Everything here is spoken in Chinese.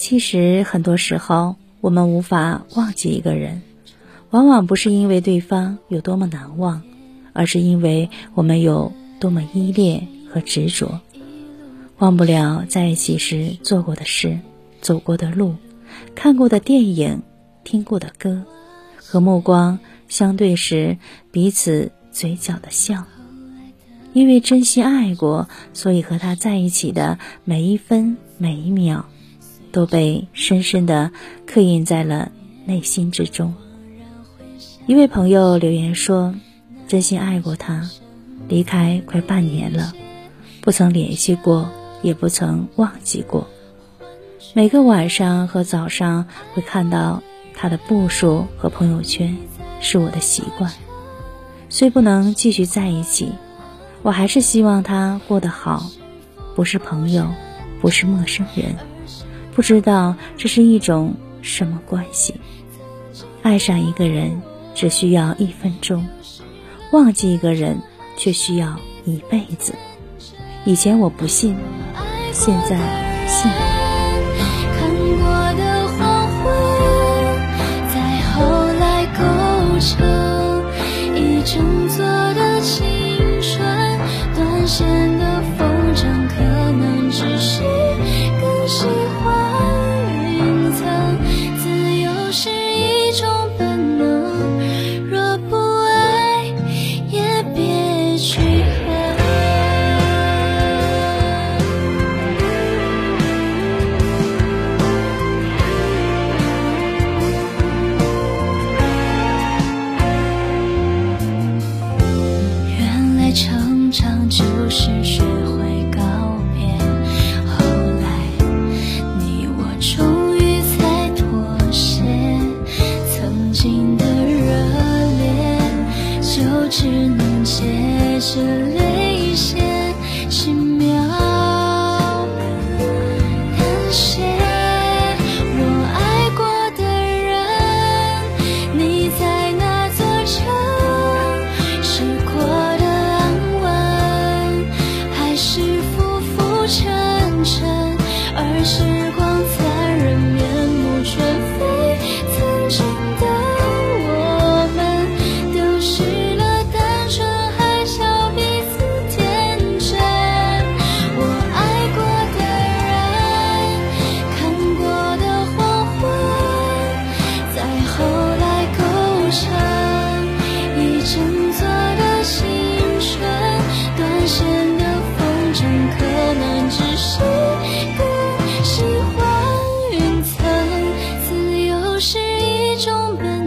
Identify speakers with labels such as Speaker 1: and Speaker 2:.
Speaker 1: 其实很多时候，我们无法忘记一个人。往往不是因为对方有多么难忘，而是因为我们有多么依恋和执着。忘不了在一起时做过的事、走过的路、看过的电影、听过的歌，和目光相对时彼此嘴角的笑。因为真心爱过，所以和他在一起的每一分每一秒，都被深深的刻印在了内心之中。一位朋友留言说：“真心爱过他，离开快半年了，不曾联系过，也不曾忘记过。每个晚上和早上会看到他的步数和朋友圈，是我的习惯。虽不能继续在一起，我还是希望他过得好。不是朋友，不是陌生人，不知道这是一种什么关系。爱上一个人。”只需要一分钟，忘记一个人却需要一辈子。以前我不信，现在信。
Speaker 2: 看过的黄昏，再后来构成一整座的青春，断线的风筝。只能接着是一种本